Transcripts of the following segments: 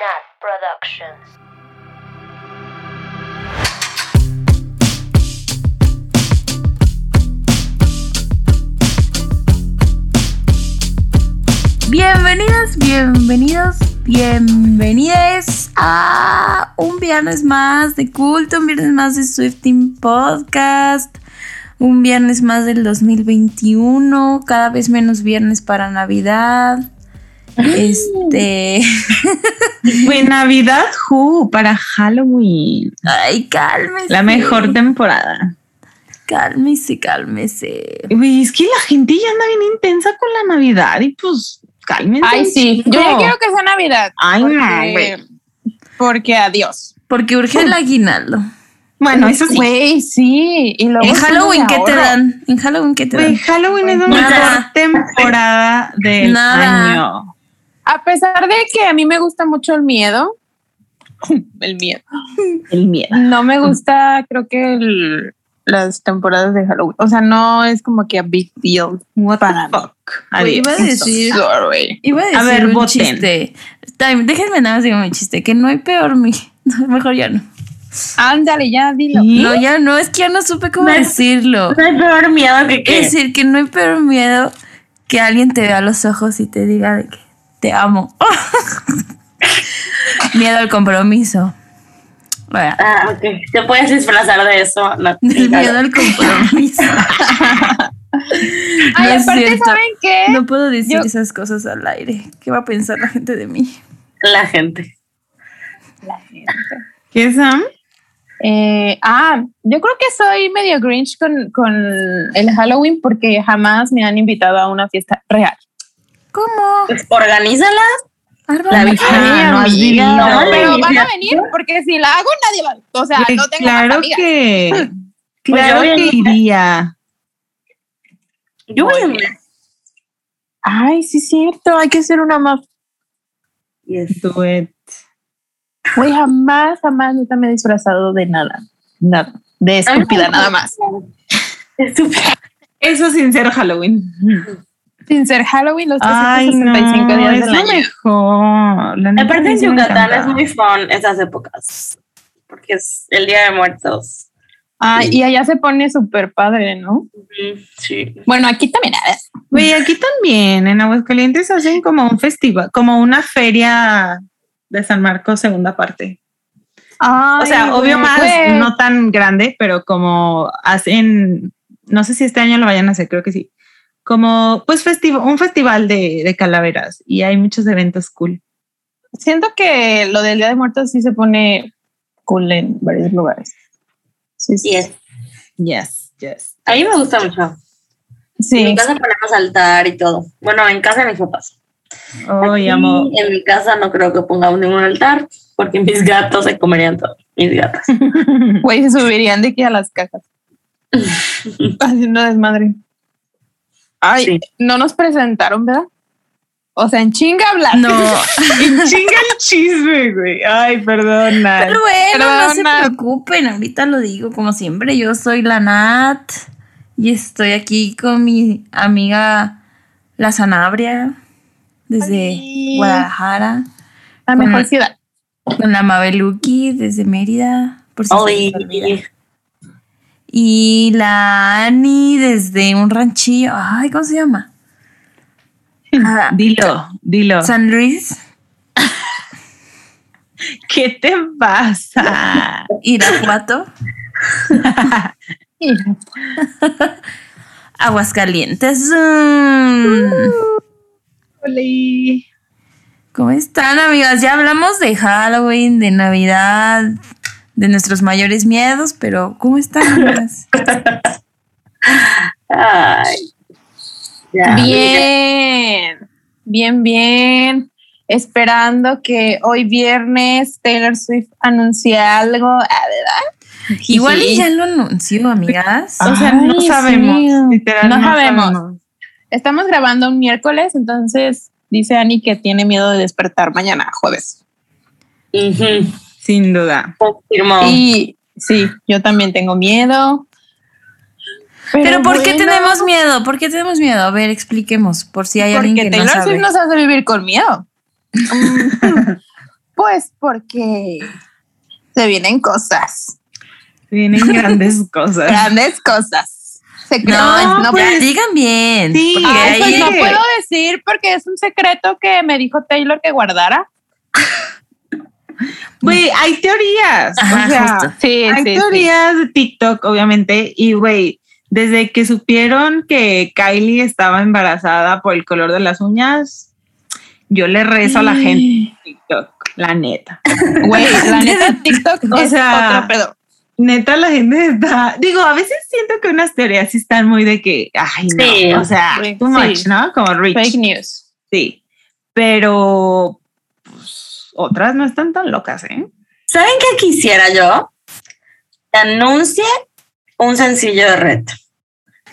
Nat Productions. Bienvenidas, bienvenidos, bienvenidas a un viernes más de culto, un viernes más de Swifting Podcast, un viernes más del 2021, cada vez menos viernes para Navidad. Este. Pues Navidad, ju, para Halloween. Ay, cálmese. La mejor temporada. Cálmese, cálmese. Uy, es que la gente ya anda bien intensa con la Navidad y pues cálmense. Ay, sí. Yo ya quiero que sea Navidad. Ay, no, porque, güey. porque adiós. Porque urge el aguinaldo. Bueno, eso sí. Güey, sí. Y luego En Halloween, ¿qué te dan? En Halloween, ¿qué te dan? Halloween es la mejor temporada del Nada. año. A pesar de que a mí me gusta mucho el miedo. el miedo. El miedo. No me gusta, creo que el- las temporadas de Halloween. O sea, no es como que a big deal. What Para the fuck. Adiós. iba a decir, Sorry. iba a decir A ver, un voten. chiste. Time, déjenme nada más decir un chiste, que no hay peor mi. mejor ya no. Ándale, ya dilo. ¿Y? No, ya no, es que ya no supe cómo No decirlo. No hay peor miedo que Es que. decir, que no hay peor miedo que alguien te vea a los ojos y te diga de que te amo. miedo al compromiso. Ah, ok. Te puedes disfrazar de eso. No, del miedo al compromiso. Ay, No es aparte, cierto. ¿saben qué? No puedo decir Yo- esas cosas al aire. ¿Qué va a pensar la gente de mí? La gente. ¿Qué, Sam? Eh, ah, yo creo que soy medio Grinch con, con el Halloween porque jamás me han invitado a una fiesta real. ¿Cómo? Pues organízala. La Ah, vigilia. no vivido. No, pero van a venir porque si la hago nadie va. O sea, Güey, no tengo claro amigas. que. Pues Claro que iría. Yo voy a ver. Ay, sí es cierto, hay que hacer una más. Yes. Do it. Güey, jamás, jamás nunca me he disfrazado de nada. Nada. De estúpida, nada más. Estúpida. Eso sin ser Halloween. Sin ser Halloween los Ay, no, 365 días es del lo año. mejor. La Aparte en Yucatán es muy fun esas épocas. Porque es el Día de Muertos. Ay, y allá se pone súper padre, ¿no? Sí. Bueno, aquí también. Güey, aquí también, en Aguascalientes hacen como un festival, como una feria de San Marcos segunda parte. O sea, obvio más, no tan grande, pero como hacen, no sé si este año lo vayan a hacer, creo que sí. Como, pues, festivo, un festival de, de calaveras y hay muchos eventos cool. Siento que lo del Día de Muertos sí se pone cool en varios lugares. Sí, sí. Yes. Yes, yes. A mí me gusta mucho. En Sí. mi casa ponemos altar y todo. Bueno, en casa de mis papás. Oye, Aquí, amo. En mi casa no creo que pongamos ningún altar porque mis gatos se comerían todo. Mis gatos. Güey, se subirían de aquí a las cajas. Haciendo desmadre. Ay, Sí. no nos presentaron, ¿verdad? O sea, en chinga hablar. No, Chinga el chisme, güey. Ay, perdona. pero bueno, no se preocupen, ahorita lo digo como siempre, yo soy la Nat y estoy aquí con mi amiga La Sanabria desde Ay. Guadalajara, La mejor la- ciudad. con la Mabeluki desde Mérida, por si se les olvida. Y la Ani desde un ranchillo, ay, ¿cómo se llama? Ah, Dilo, dilo. San Luis, ¿Qué te pasa? Irapuato, Aguascalientes. Oli. ¿Cómo están, amigas? Ya hablamos de Halloween, de Navidad, de nuestros mayores miedos, pero ¿cómo están? Ay. Ya. Bien, bien, bien. Esperando que hoy viernes Taylor Swift anuncie algo, ¿verdad? Igual ya lo anunció, amigas. O sea, Ay, no sabemos. sí. literal, No sabemos. Estamos grabando un miércoles, entonces dice Ani que tiene miedo de despertar mañana, jueves. Ujú. Sin duda. Confirmó. Y sí, yo también tengo miedo. Pero ¿por qué tenemos miedo? ¿Por qué tenemos miedo? A ver, expliquemos, por si hay alguien que no Taylor sabe. Swift nos hace vivir con miedo. Mm, pues porque se vienen cosas, Vienen grandes cosas. grandes cosas. Secretos. No, no, pues, digan bien. Sí, pues no puedo decir porque es un secreto que me dijo Taylor que guardara. Güey, hay teorías. Ajá, o sea, justo. Sí, hay teorías de TikTok, obviamente. Y güey, desde que supieron que Kylie estaba embarazada por el color de las uñas, yo le rezo a la gente de TikTok, la neta. Güey, la neta TikTok O es sea, otro pedo. Neta, la gente está. Digo, a veces siento que unas teorías sí están muy de que, ay, no. Sí. o sea, Sí. too much, ¿no? Como rich. Fake news. Sí. Pero otras no están tan locas, ¿eh? ¿Saben qué quisiera yo? Que anuncie un sencillo de reto.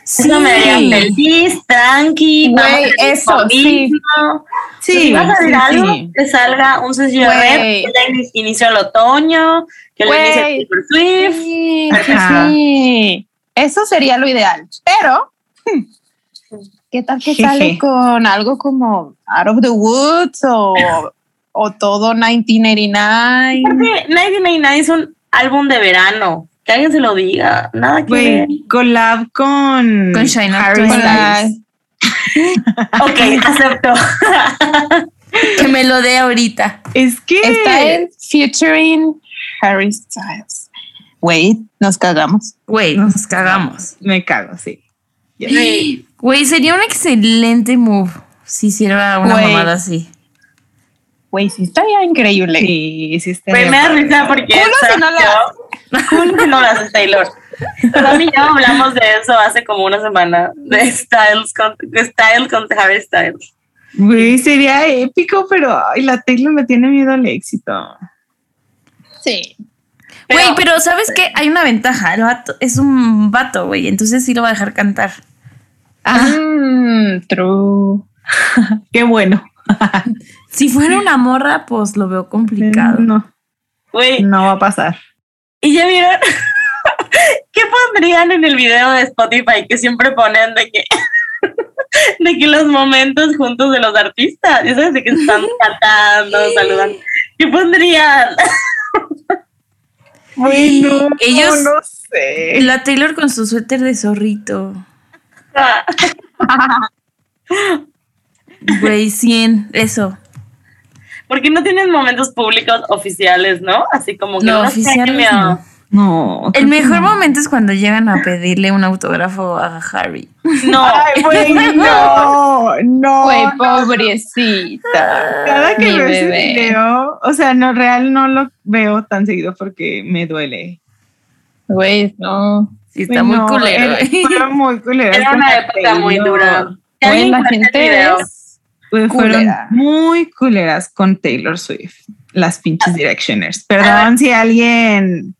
Eso me haría feliz, tranqui. Güey, eso, lo sí. mismo. si vas a hacer sí, algo, sí. que salga un sencillo de Güey. reto, que ya ini- inició el otoño, que lo inicie. Taylor Swift. Sí, sí. Eso sería lo ideal. Pero, hmm, ¿qué tal que sale con algo como Out of the Woods o, o todo 1989? Porque 1999 es un álbum de verano. Que alguien se lo diga. Nada que ver. Güey, collab con, Con Shania Harry Twain. Con la- Styles. Ok, acepto. Que me lo dé ahorita. Es que Está en featuring Harry Styles. Wait, nos cagamos. Güey, nos cagamos. me cago, sí. Güey, sería un excelente move si hiciera una Güey. mamada así. Güey, sí estaría increíble. Sí, sí está. Güey, me da risa porque. Culo si no si no lo hace Taylor. Tom y yo hablamos de eso hace como una semana. De Styles con, de Styles con Harry Styles. Güey, sería épico, pero ay, la Taylor me tiene miedo al éxito. Sí. Güey, pero ¿sabes qué? Hay una ventaja. El vato es un vato, güey. Entonces sí lo va a dejar cantar. Mm, true. Qué bueno. Si fuera una morra, pues lo veo complicado. No, Güey, no va a pasar. ¿y ya vieron? ¿Qué pondrían en el video de Spotify que siempre ponen de que. de que los momentos juntos de los artistas, ya sabes, de que están cantando, saludan. ¿Qué pondrían? Bueno, Ellos- no sé. La Taylor con su suéter de zorrito. Güey, 100, eso. Porque no tienen momentos públicos oficiales, ¿no? Así como que No, oficiales no. No. El mejor momento es cuando llegan a pedirle un autógrafo a Harry. No, Ay, güey, no, no. Güey, pobrecita. Cada que Mi veo ese bebé. video, o sea, no, real no lo veo tan seguido porque me duele. Güey, no. Sí, está muy no, culero. era-. Fue muy culero. era una época muy dura. Güey, la gente es fueron culera. muy culeras con Taylor Swift, las pinches Directioners. Perdón si alguien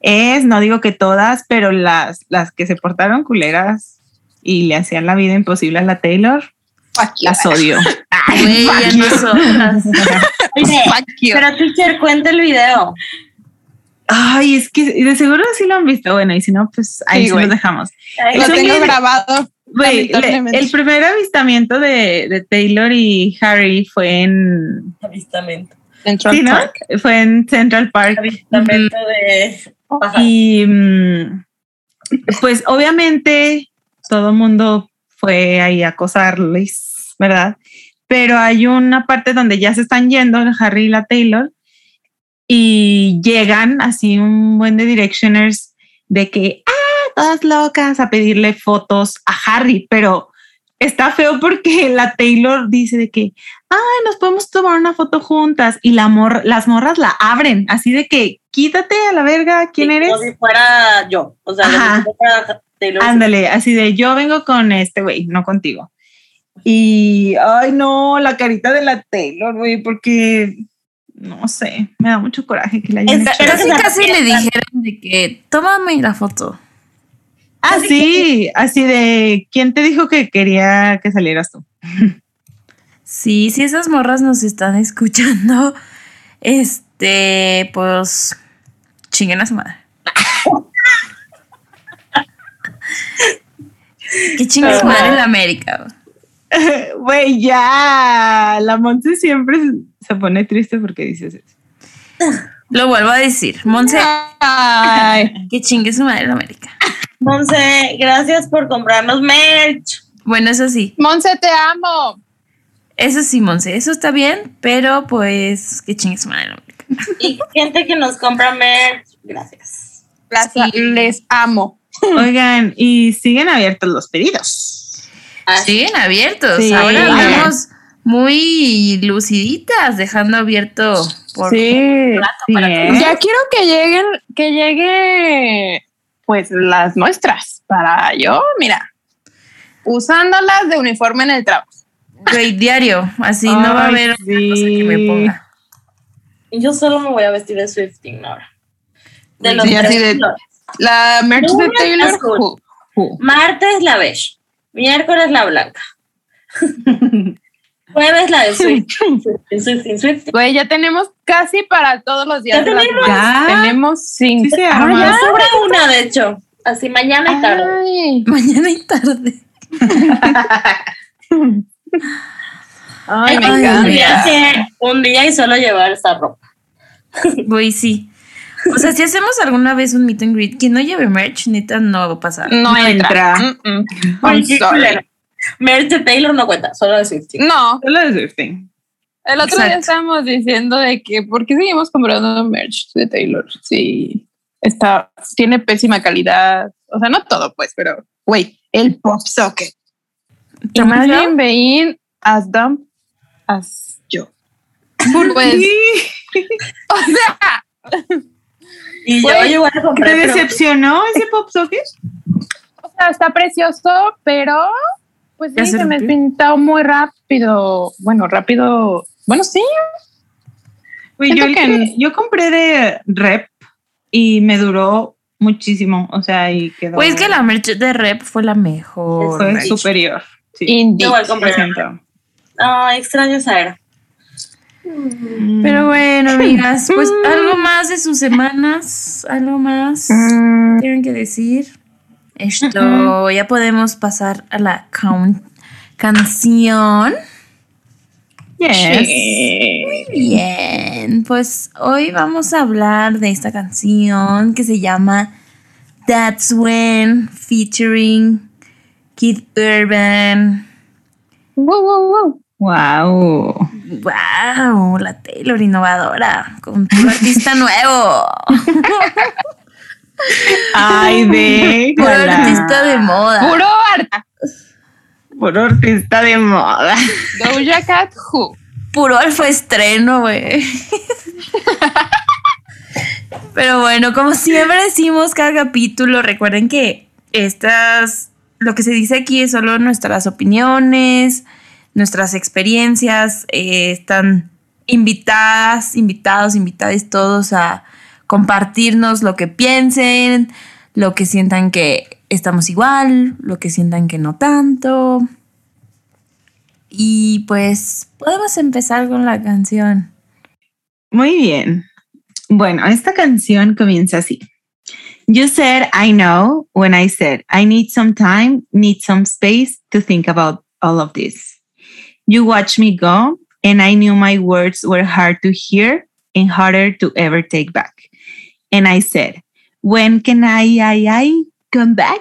es, no digo que todas, pero las, las que se portaron culeras y le hacían la vida imposible a la Taylor, las odio. Güey, ya nosotras. Oye, Fuck you. pero teacher, cuenta el video. Ay, es que de seguro sí lo han visto. Bueno, y si no, pues ahí Sí, sí, dejamos. Ay, Lo tengo grabado. Le- Lamentablemente. el primer avistamiento de, de Taylor y Harry fue en, Avistamiento. Central sí, ¿no? Park. Fue en Central Park. Avistamiento de. Ajá. Y mm, pues obviamente todo el mundo fue ahí a acosarles, ¿verdad? Pero hay una parte donde ya se están yendo el Harry y la Taylor y llegan así un buen de directioners de que, todas locas a pedirle fotos a Harry, pero está feo porque la Taylor dice de que, ay, nos podemos tomar una foto juntas y la mor las morras la abren, así de que, quítate a la verga, ¿quién Sí, eres? Como si fuera yo. O sea, Ajá. si fuera Taylor. Ándale, así de yo vengo con este güey, no contigo. Y, ay, no, la carita de la Taylor, güey, porque, no sé, me da mucho coraje que la hayan Esta- hecho. Pero Casi, casi le dijeron de que tómame la foto. Ah, sí, así de, ¿quién te dijo que quería que salieras tú? Sí, si esas morras nos están escuchando, este, pues, chinguen a su madre. que chingue su madre en la América. güey. Ya, la Monse siempre se- pone triste porque dices eso. Lo vuelvo a decir. Monse, que chingue su madre en América. Monse, gracias por comprarnos merch. Bueno, eso sí. Monse, te amo. Eso sí, Monse. Eso está bien, pero pues que chingue su madre. Y gente que nos compra merch, gracias. Sí. Les amo. Oigan, y siguen abiertos los pedidos. Así. Siguen abiertos. Sí. Ahora andamos muy luciditas, dejando abierto por Sí. para Bien. Ya quiero que lleguen, que llegue, pues las nuestras para yo, mira, usándolas de uniforme en el trabajo. Güey, diario. Así no va a haber otra cosa que me sí. ponga. Yo solo me voy a vestir de Swifting ahora. De Sí, los así tres de- colores. La merch de Taylor. azul. who- who. Martes la beige. Miércoles la blanca. Jueves la de Swifting. Swifting, Swifting. Güey, ya tenemos casi para todos los días. Ya tenemos. Ya. Tenemos cinco. Sí Ah, ya. Sobra una, de hecho. Así mañana y tarde. Ay. Mañana y tarde. Ay, me un encanta. día, que- un día y solo llevar esa ropa. Güey, sí. O sea, si hacemos alguna vez un meet and greet, quien no lleve merch, neta, no va a pasar. No, No entra. Mm, mm. Merch de Taylor no cuenta, solo de Swifting. No, Solo de Swifting. el otro día estábamos diciendo de que ¿por qué seguimos comprando merch de Taylor? Sí, está, tiene pésima calidad. O sea, no todo, pues, pero güey, el pop socket. Imagine being as dumb as yo. Pues, o sea, Y yo Güey, igual ¿Te pero decepcionó ese pop socket? o sea, está precioso, pero pues sí, se se me pintó muy rápido. Bueno, rápido. Bueno, sí. Yo, que- yo compré de rep y me duró muchísimo. O sea, y quedó. Pues que la merch de rep fue la mejor. fue merch. superior. Sí. Igual. Ay, extraño esa era. Pero bueno, amigas, pues algo más de sus semanas, algo más Mm, tienen que decir. Esto, ya podemos pasar a la canción. Yes. sí. Bien, pues hoy vamos a hablar de esta canción que se llama That's When featuring Kid Urban. Wow, wow, wow. Wow. Wow, la Taylor innovadora con un artista nuevo. Ay, de. Puro artista de moda. Puro arte. Puro artista de moda. Doja Cat Who. Puro alfa estreno, güey. Pero bueno, como siempre decimos cada capítulo, recuerden que estas, lo que se dice aquí es solo nuestras opiniones, nuestras experiencias, eh, están invitadas, invitados, invitadas todos a compartirnos lo que piensen, lo que sientan que estamos igual, lo que sientan que no tanto. Y pues podemos empezar con la canción. Muy bien. Bueno, esta canción comienza así. You said I know when I said I need some time, need some space to think about all of this. You watched me go, and I knew my words were hard to hear and harder to ever take back. And I said, When can I, I, I come back?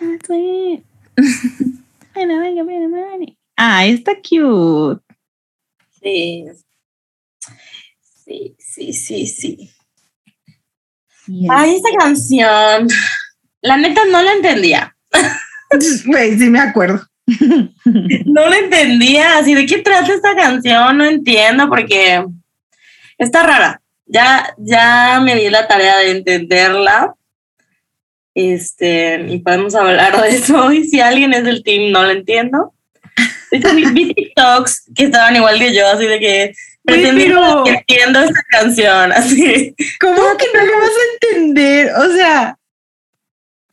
That's it. I got better money. Ah, está cute. Sí. Sí, sí, sí, sí. Yes. Ay, esta canción. La neta no la entendía. Güey, sí me acuerdo. No la entendía. Así de qué trata esta canción, no entiendo porque está rara. Ya, ya me di la tarea de entenderla. Este, y podemos hablar de eso. Y si alguien es del team, no lo entiendo. De hecho, vi, TikToks que estaban igual que yo, así de que pretendiendo que entiendo esta canción, así. ¿Cómo que no lo vas a entender? O sea,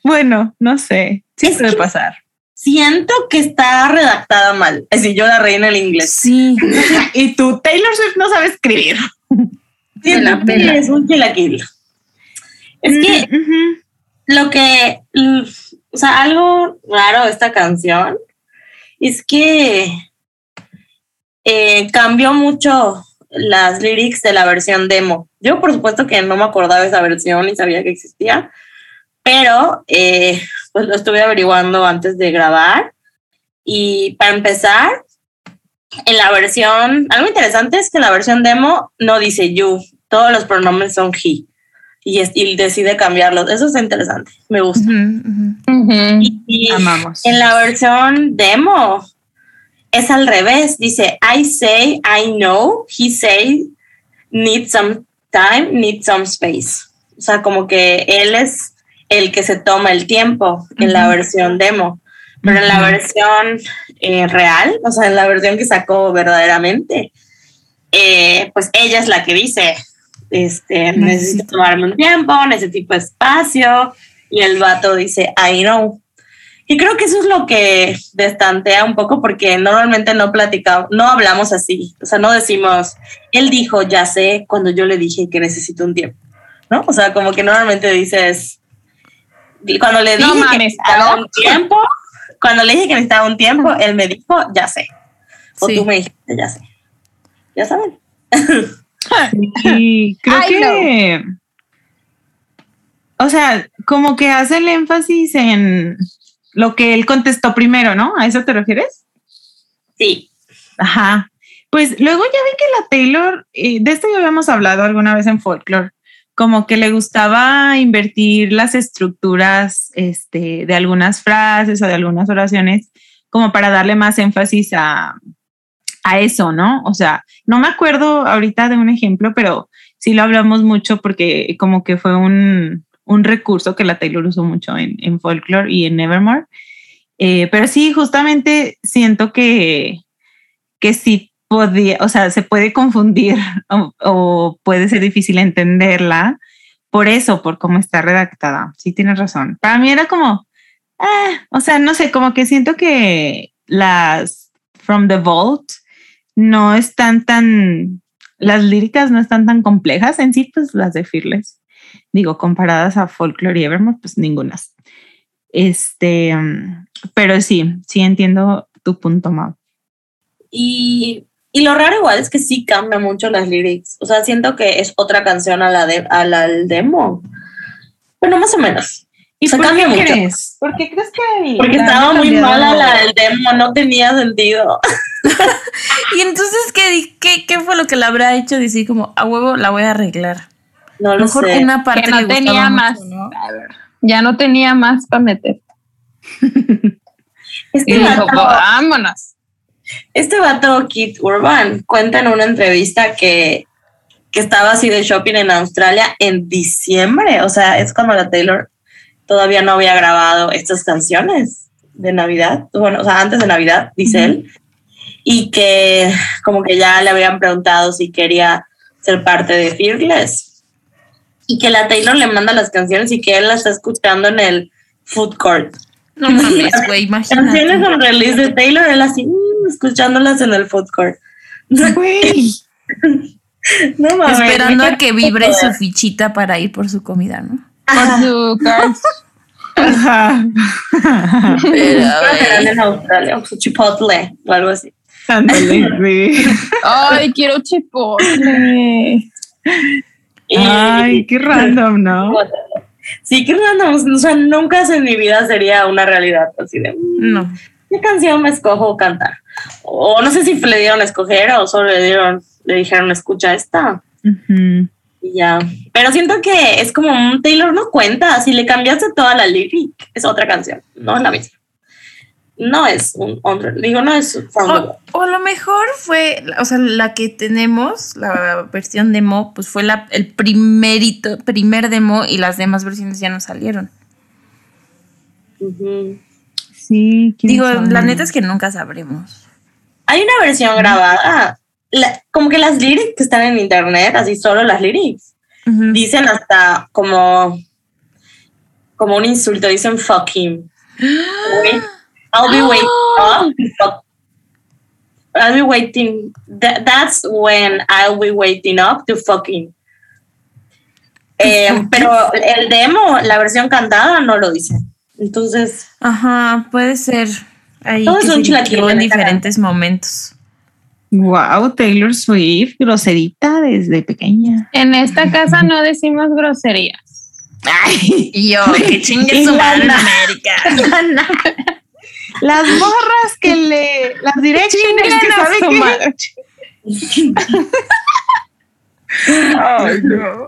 bueno, no sé. Sí Es puede que- pasar. Siento que está redactada mal. Así yo la en el inglés. Sí. Y tú, Taylor Swift no sabe escribir. Siento la que pela. es un chilaquil. Es que Mm, ujú. Lo que, o sea, algo raro de esta canción es que eh, cambió mucho las lyrics de la versión demo. Yo por supuesto que no me acordaba de esa versión y sabía que existía, pero eh, pues lo estuve averiguando antes de grabar. Y para empezar, en la versión, algo interesante es que la versión demo no dice you, todos los pronombres son he. Y, es- y decide cambiarlos. Eso es interesante, me gusta. Y- y Amamos. en la versión demo es al revés. Dice, I say, I know. He say, need some time, need some space. O sea, como que él es el que se toma el tiempo en la versión demo. Pero en la versión eh, real, o sea, en la versión que sacó verdaderamente, eh, pues ella es la que dice, este, necesito Necesito. tomarme un tiempo, necesito espacio, y el vato dice, I know. Y creo que eso es lo que destantea un poco porque normalmente no platicamos, no hablamos así, o sea, no decimos, él dijo, ya sé, cuando yo le dije que necesito un tiempo, ¿no? O sea, como que normalmente dices, cuando le dije No que necesitaba un tiempo, cuando le dije que necesitaba un tiempo, él me dijo, ya sé. O Sí. tú me dijiste, ya sé. Ya saben. Y creo que. O sea, como que hace el énfasis en lo que él contestó primero, ¿no? ¿A eso te refieres? Sí. Ajá. Pues luego ya vi que la Taylor, eh, de esto ya habíamos hablado alguna vez en folklore, como que le gustaba invertir las estructuras este, de algunas frases o de algunas oraciones, como para darle más énfasis a, a eso, ¿no? O sea, no me acuerdo ahorita de un ejemplo, pero sí lo hablamos mucho porque como que fue un, un recurso que la Taylor usó mucho en, en folklore y en Nevermore. Eh, pero sí, justamente siento que, que sí podía, o sea, se puede confundir o, puede ser difícil entenderla por eso, por cómo está redactada. Sí, tienes razón. Para mí era como, ah, o sea, no sé, como que siento que las From the Vault no están tan, las líricas no están tan complejas en sí, pues las de Fearless. Digo, comparadas a Folklore y Evermore, pues ningunas. Este, pero sí, sí entiendo tu punto, Mau. Y, y lo raro igual es que sí cambia mucho las lyrics. O sea, siento que es otra canción a la, de, a la del demo. Bueno, más o menos. ¿Y Se por cambia qué mucho. crees? ¿Por qué crees que Porque la estaba muy mala la del demo, no tenía sentido. Y entonces, ¿qué, qué, qué fue lo que le habrá hecho? Decir como, a huevo, la voy a arreglar. No lo mejor sé. una parte que no tenía mucho, más. ¿no? A ver, ya no tenía más para meter. Este Y dijo, vámonos. este vato, Kit Urban, cuenta en una entrevista que, que estaba así de shopping en Australia en diciembre. O sea, es cuando la Taylor todavía no había grabado estas canciones de Navidad. Bueno, o sea, antes de Navidad, dice él. Y que como que ya le habían preguntado si quería ser parte de Fearless. Y que la Taylor le manda las canciones y que él las está escuchando en el food court. No mames, güey, Canciones imagínate. con release de Taylor, él así, mm, escuchándolas en el food court. Güey, No mames. Esperando a que vibre su fichita para ir por su comida, ¿no? Ajá. Con su cards. Ajá. Pero, en Australia, su chipotle o algo así. Ándale, sí. Ay, quiero chipotle. Y- Ay, qué random, ¿no? Sí, qué random. O sea, nunca en mi vida sería una realidad así de mm, no. ¿qué canción me escojo cantar? O no sé si le dieron a escoger o solo le dieron, le dijeron escucha esta. Ujú. Y ya. Pero siento que es como un Taylor no cuenta. Si le cambiaste toda la lyric, es otra canción, no es la misma. No es un digo, no es. O, o lo mejor fue, o sea, la que tenemos, la versión demo, pues fue la, el primerito, primer demo y las demás versiones ya no salieron. Ujú. Sí, quién Digo, sabe. la neta es que nunca sabremos. Hay una versión grabada, la- como que las lyrics que están en internet, así solo las lyrics, dicen hasta como, como un insulto, dicen fuck him. I'll be waiting up. fuck- I'll be waiting. That, that's when I'll be waiting up to fucking. Eh, pero el demo, la versión cantada, no lo dice. Entonces, Ajá, puede ser. Ahí Todo que es un se en diferentes momentos. Wow, Taylor Swift, groserita desde pequeña. En esta casa no decimos groserías. Ay, yo, que chingue su madre en. América. las morras que le, las direcciones que Chinguen a sabe su que- madre. Ay, no.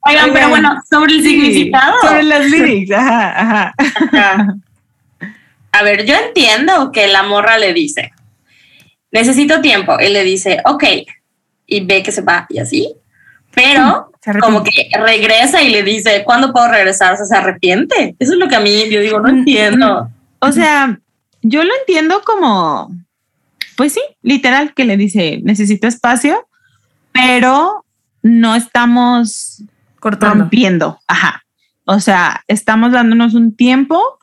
Oigan, pero bueno, sobre el Sí, significado. Sobre las lyrics, ajá, ajá. Ajá. A ver, yo entiendo que la morra le dice, necesito tiempo. Él le dice, ok, y ve que se va y así. Pero arrepiente. como que regresa y le dice, ¿cuándo puedo regresar? O sea, se arrepiente. Eso es lo que a mí, yo digo, no entiendo. O sea, yo lo entiendo como, pues sí, literal, que le dice, necesito espacio, pero no estamos Cortando. rompiendo. Ajá. O sea, estamos dándonos un tiempo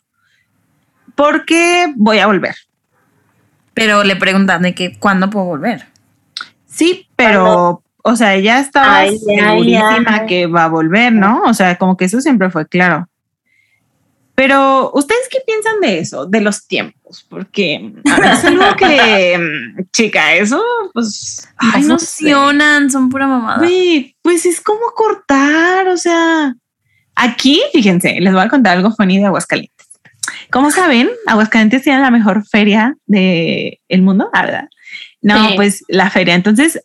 porque voy a volver. Pero le preguntan de que cuándo puedo volver. Sí, pero, o sea, ella estaba Ay, ay, segurísima ay. que va a volver, ¿no? O sea, como que eso siempre fue claro. Pero, ¿ustedes qué piensan de eso, de los tiempos? Porque a es algo que, mm, chica, eso, pues, ay, no sé. son pura mamada. Güey, pues es como cortar, o sea, aquí, fíjense, les voy a contar algo funny de Aguascalientes. Como saben, Aguascalientes tiene la mejor feria del el mundo, ah, ¿verdad? No, Sí. pues la feria. Entonces,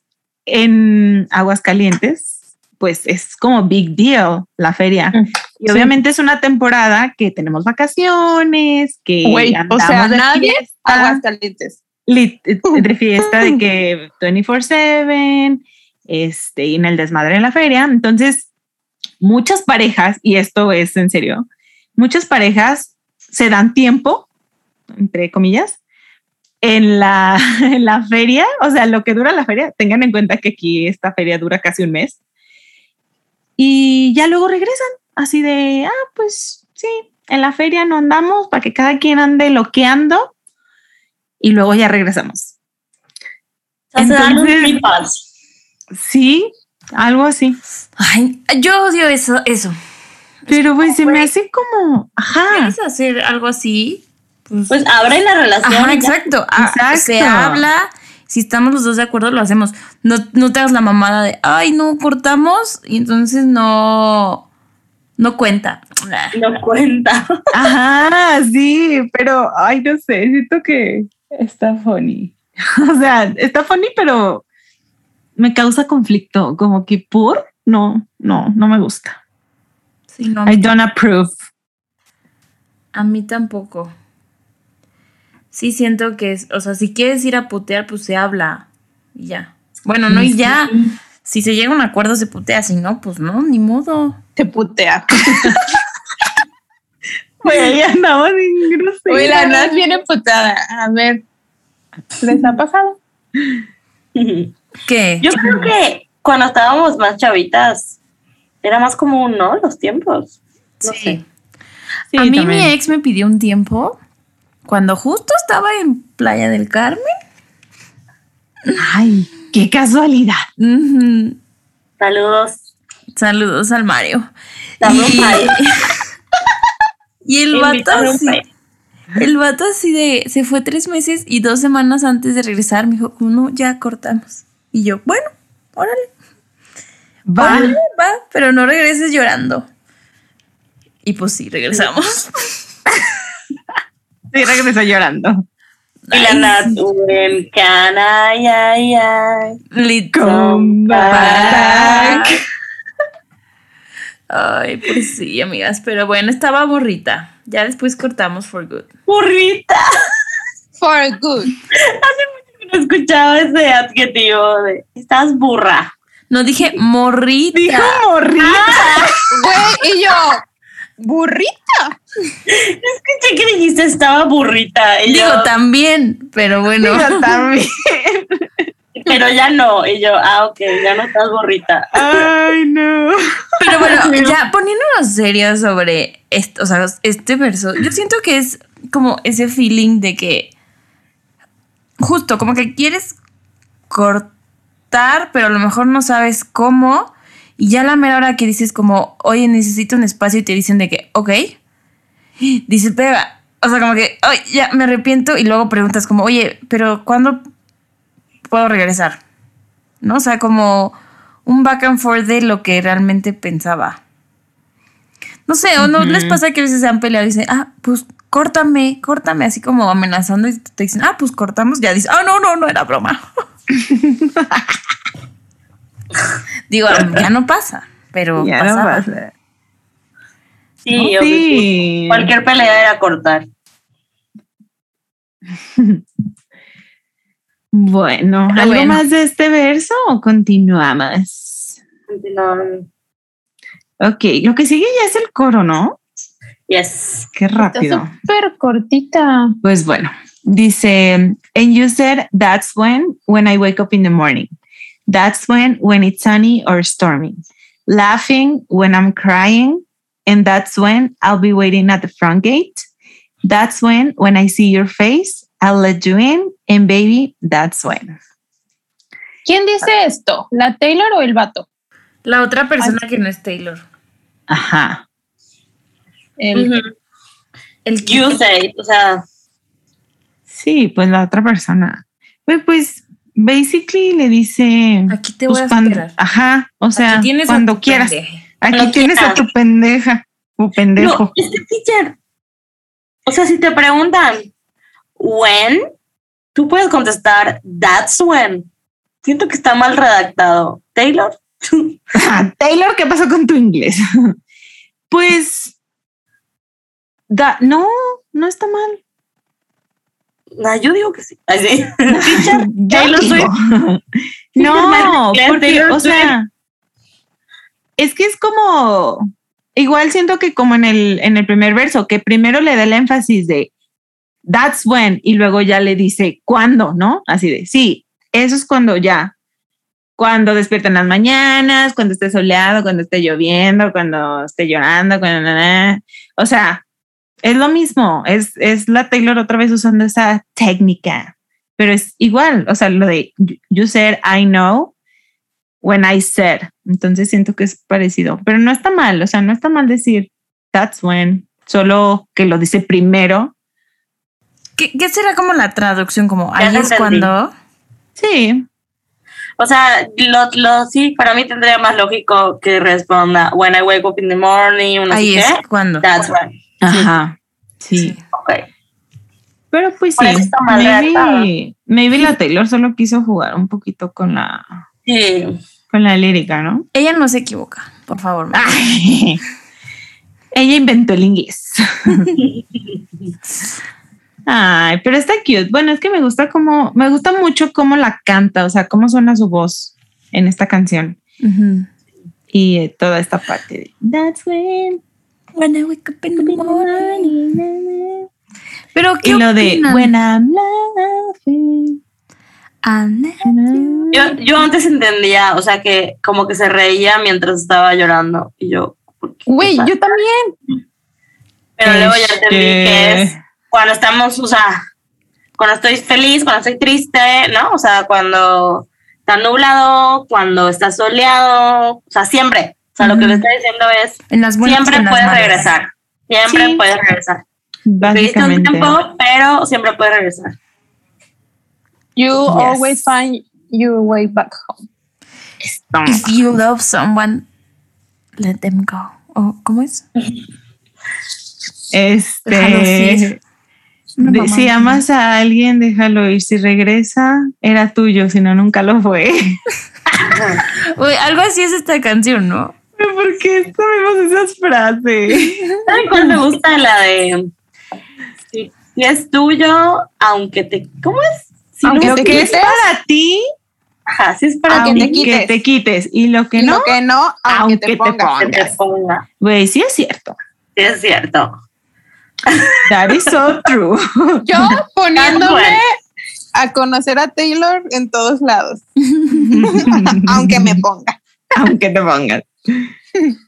en Aguascalientes, pues es como big deal la feria. Mm, Y sí. obviamente es una temporada que tenemos vacaciones, que Güey, o sea, de nadie fiesta Aguascalientes. lit- de fiesta de que 24/7 este y en el desmadre en la feria entonces muchas parejas y esto es en serio muchas parejas se dan tiempo entre comillas en la, en la feria o sea lo que dura la feria tengan en cuenta que aquí esta feria dura casi un mes y ya luego regresan así de ah pues sí en la feria no andamos para que cada quien ande loqueando y luego ya regresamos. Entonces-. Sí, algo así. Ay, yo odio eso, eso. Pero pues se me güey. hace como, ajá, ¿Quieres hacer algo así? Pues, Pues abre la relación. ajá, exacto. Exacto. Se habla. Si estamos los dos de acuerdo, lo hacemos. No, no te hagas la mamada de, ay, no, cortamos y entonces no, no cuenta. No cuenta. ajá, sí, pero ay, no sé, siento que está funny. O sea, está funny, pero me causa conflicto, como que por, no, no, no me gusta. Sí, no, I don't approve. a mí tampoco. Sí siento que es, o sea, si quieres ir a putear, pues se habla y ya. Bueno, no y ya. Si se llega a un acuerdo se putea, si no, pues no, ni modo. Te putea. Güey, ahí andamos en grosera. Uy, la Nat viene putada. A ver, ¿les ha pasado? ¿Qué? Yo creo que cuando estábamos más chavitas era más común, ¿no? Los tiempos. No Sí. sé. Sí, a mí también. mi ex me pidió un tiempo cuando justo estaba en Playa del Carmen. Ay, qué casualidad. Saludos. Saludos al Mario. Saludos, Y- Mario. Y el vato así, el vato así de, se fue tres meses y dos semanas antes de regresar me dijo, como no, ya cortamos. Y yo, bueno, órale, Va. va, pero no regreses llorando. Y pues sí, regresamos. Sí, regresó llorando. Y la Ay, Nat, when can I, ay, ay. Lit- Come back. Ay, pues sí, amigas, pero bueno, estaba borrita. Ya después cortamos for good. Burrita. For good. No escuchaba ese adjetivo de estás burra. No dije morrita. Dijo morrita. Güey, y yo, burrita. Escuché que dijiste estaba burrita. Y Digo yo, también, pero bueno. Digo también. pero ya no. Y yo, ah, ok, ya no estás burrita. Ay, no. Pero bueno, ya poniéndonos serios sobre esto, o sea, este verso, yo siento que es como ese feeling de que justo como que quieres cortar, pero a lo mejor no sabes cómo, y ya la mera hora que dices como, oye, necesito un espacio y te dicen de que, ok, dices, pega, o sea, como que, ay, ya me arrepiento, y luego preguntas como, oye, pero ¿cuándo puedo regresar. ¿No? O sea, como un back and forth de lo que realmente pensaba. No sé, o no les pasa que a veces se han peleado y dicen, ah, pues córtame, córtame, así como amenazando y te dicen, ah, pues cortamos, ya dices, ah, no, no, no era broma. Digo, ya no pasa, pero Ya no pasa. Sí, No, obvio, sí. Cualquier pelea era cortar. Bueno, Pero ¿algo bueno. más de este verso o continuamos? Continuamos. Ok, lo que sigue ya es el coro, ¿no? Yes. Qué rápido. súper cortita. Pues bueno, dice, and you said that's when, when I wake up in the morning. That's when, when it's sunny or stormy. Laughing when I'm crying. And that's when I'll be waiting at the front gate. That's when, when I see your face, I'll let you in. And baby, that's when. ¿Quién dice esto? ¿La Taylor o el vato? La otra persona ah, que no es Taylor. Ajá. El, Ujú. El You say, o sea, Sí, pues la otra persona. Pues, pues basically le dice. Aquí te pues, voy a cuando-. Ajá, o sea, a cuando quieras. pendeja. Aquí tienes a tu pendeja o pendejo. no, es que teacher. O sea, si te preguntan when, tú puedes contestar that's when. Siento que está mal redactado. Taylor. Ah, Taylor, ¿qué pasó con tu inglés? pues, da- no, no está mal. Ah, yo digo que sí. Así. Teacher, Yo Taylor digo. Swift. no, porque, o sea, es que es como, igual siento que como en el, en el primer verso, que primero le da el énfasis de that's when y luego ya le dice cuándo, ¿no? Así de, sí, eso es cuando ya, cuando despierta en las mañanas, cuando esté soleado, cuando esté lloviendo, cuando esté llorando, cuando, o sea, es lo mismo, es, es la Taylor otra vez usando esa técnica, pero es igual, o sea, lo de you- said I know when I said, entonces siento que es parecido, pero no está mal, o sea, no está mal decir that's when, solo que lo dice primero. ¿Qué, qué será como la traducción? Como ahí es entendí. cuando. Sí, O sea, lo, lo sí, para mí tendría más lógico que responda when I wake up in the morning, ahí es qué. cuando. That's when. Ajá, sí. Sí. Ok. Pero pues Por sí, maybe, maybe la Taylor solo quiso jugar un poquito con la, Sí. con la lírica, ¿no? Ella no se equivoca, por favor. Ella inventó el inglés. Ay, pero está cute. Bueno, es que me gusta como, me gusta mucho cómo la canta, o sea, cómo suena su voz en esta canción y eh, toda esta parte de That's when. When I wake up in the morning. Pero ¿qué Y lo de? When I'm laughing. Yo, yo antes entendía, o sea, que como que se reía mientras estaba llorando. Y yo. Güey, yo también. Pero luego ya entendí que es Este, cuando estamos, o sea, cuando estoy feliz, cuando estoy triste, ¿no? O sea, cuando está nublado, cuando está soleado, o sea, siempre. O sea, lo que le estoy diciendo es, En las buenas y siempre en las puedes malas. regresar. Siempre Sí. puedes regresar. Pediste un tiempo, pero siempre puedes regresar. You Yes. always find your way back home. If you love someone, let them go. ¿O ¿Cómo es? Este. de- si amas a alguien, déjalo ir. Si regresa, era tuyo, si no, nunca lo fue. Uy, algo así es esta canción, ¿no? ¿Pero ¿Por qué sabemos esas frases? ¿Saben cuál me gusta? La de, si, si es tuyo, aunque te, ¿cómo es? Si Aunque te Lo que es para ti, Ajá, si es para Aunque que te aunque quites. te quites. Y lo que Y no, lo que no, aunque, aunque te pongas. te, te ponga. güey, sí es cierto. Sí, es cierto. That is so true. Yo poniéndome a conocer a Taylor en todos lados. aunque me ponga. aunque te pongas.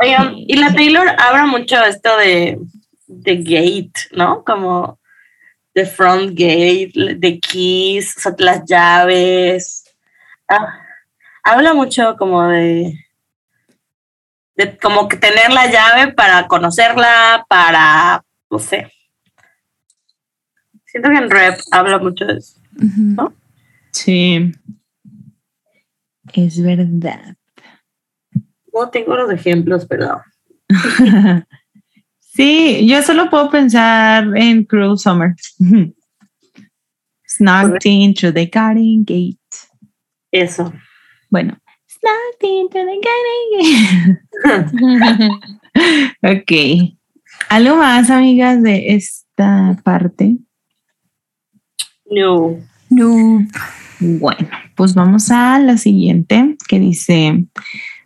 Oigan, y la Taylor habla mucho esto de, de gate, ¿no? Como the front gate, the keys, o sea, las llaves. Ah, habla mucho como de, de como que tener la llave para conocerla, para, no sé. Siento que en rap habla mucho de eso. Ujú. Sí. Es verdad. No tengo los ejemplos, pero Sí, yo solo puedo pensar en Cruel Summer. Snugged into the garden gate. eso. Bueno, snugged into the garden gate. ok. ¿Algo más, amigas, de esta parte? No. No. Bueno, pues vamos a la siguiente que dice,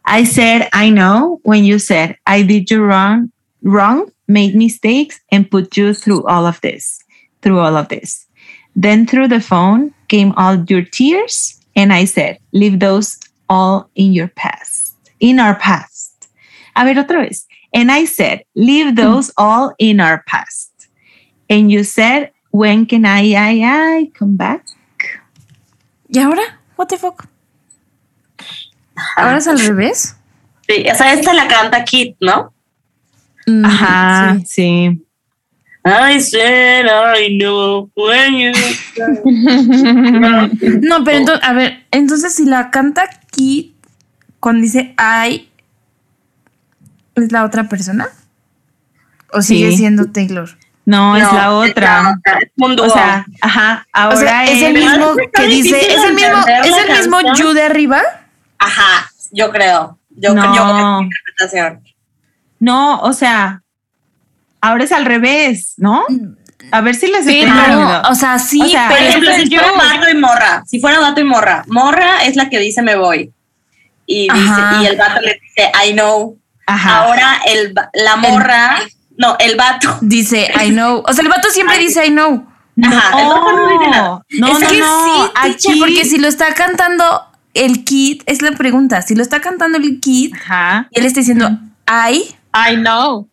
I said I know when you said I did you wrong, wrong, made mistakes and put you through all of this, through all of this. Then through the phone came all your tears and I said, leave those all in your past, in our past. A ver otra vez. And I said, leave those all in our past. And you said, when can I, I, I come back? ¿Y ahora? What the fuck? ¿Ahora es al revés? Sí, o sea, esta la canta Kit, ¿no? Mm, Ajá, sí. sí. I said I know when you No, pero entonces, a ver, entonces si la canta Kit cuando dice I, ¿es la otra persona? ¿O sigue Sí. siendo Taylor? No, es No, la otra. Es. O sea, ajá, O ahora sea, es el mismo que dice, es el mismo, es el mismo canción. You de arriba. Ajá, yo creo. Yo, No. yo creo que es mi interpretación. No, o sea, ahora es al revés, ¿no? A ver si les Sí, entendiendo. O sea, sí, O sea, Por pero ejemplo, es si el fuera yo. vato y morra, si fuera vato y morra, morra es la que dice me voy. Y, dice, y el vato le dice I know. Ajá. Ahora el, la morra, no, el vato. dice I know. O sea, el vato siempre dice I know. Ajá, el vato no dice nada. No, es no, que no. sí, teacher, Aquí- porque si lo está cantando el kid, es la pregunta. Si lo está cantando el kid Ajá, y él está diciendo I, I know.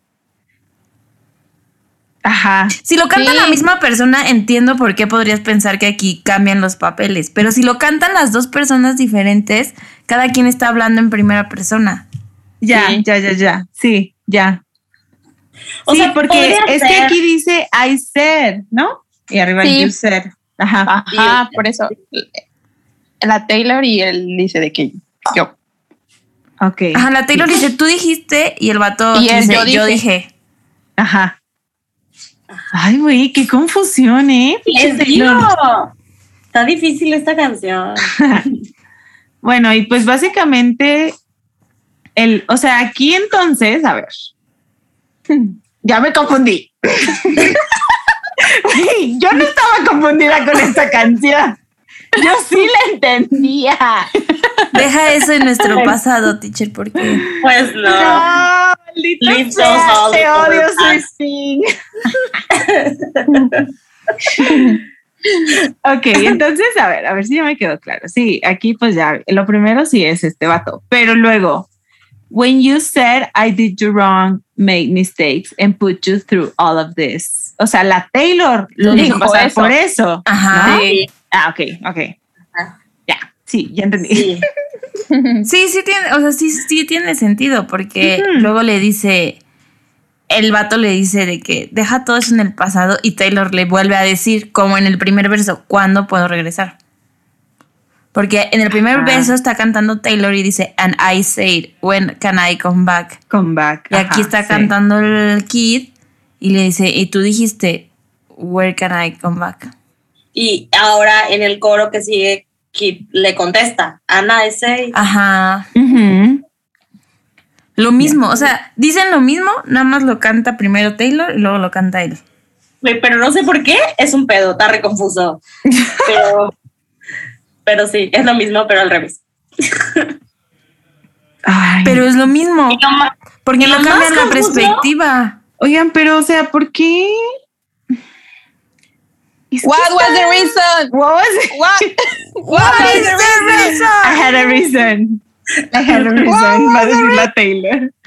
ajá. si lo canta Sí. la misma persona, entiendo por qué podrías pensar que aquí cambian los papeles. Pero si lo cantan las dos personas diferentes, cada quien está hablando en primera persona. Ya, Sí. ya, ya, ya. Sí, ya. O sí, sea, porque es que aquí dice I said, ¿no? Y arriba Sí. you said. Ajá. Ajá, por eso. La Taylor y él dice de que yo. Ok. Ajá, la Taylor dice, tú dijiste, y el vato Y él, dice, yo yo dije". dije. Ajá. Ay, güey, qué confusión, ¿eh? Les Taylor. digo, Está difícil esta canción. Bueno, y pues básicamente, el, o sea, aquí entonces, a ver, ya me confundí. Yo no estaba confundida con esta canción. Yo sí la entendía. Deja eso en nuestro pasado, teacher, porque Pues no. No, Leave sea, those all te odio. Swifting. ok, entonces, a ver, a ver si ya me quedó claro. Sí, aquí pues ya, lo primero sí es este vato, pero luego, when you said I did you wrong, made mistakes and put you through all of this. O sea, la Taylor lo Dijo hizo pasar eso. por eso. Ajá. ¿no? Sí, Ah, ok, ok. Ajá. Ya, sí, ya entendí. sí. sí, sí tiene, o sea, sí, sí tiene sentido, porque luego le dice, el vato le dice de que deja todo eso en el pasado y Taylor le vuelve a decir, como en el primer verso, ¿cuándo puedo regresar? Porque en el primer Ajá. verso está cantando Taylor y dice, and I said, when can I come back? Come back. Y aquí Ajá, está sí. cantando el kid y le dice, y tú dijiste, where can I come back? Y ahora en el coro que sigue, Kid le contesta, Ana ese. Ajá. Ujú. Lo mismo, o sea, dicen lo mismo, nada más lo canta primero Taylor y luego lo canta él. Pero no sé por qué, es un pedo, está re confuso. Pero, pero sí, es lo mismo, pero al revés. Ay. Pero es lo mismo, lo porque no cambian la perspectiva. Oigan, pero o sea, ¿por qué? Es What está- was the reason? What was it? What? What was the reason? I had a reason. I had a reason. Va a decir la Taylor.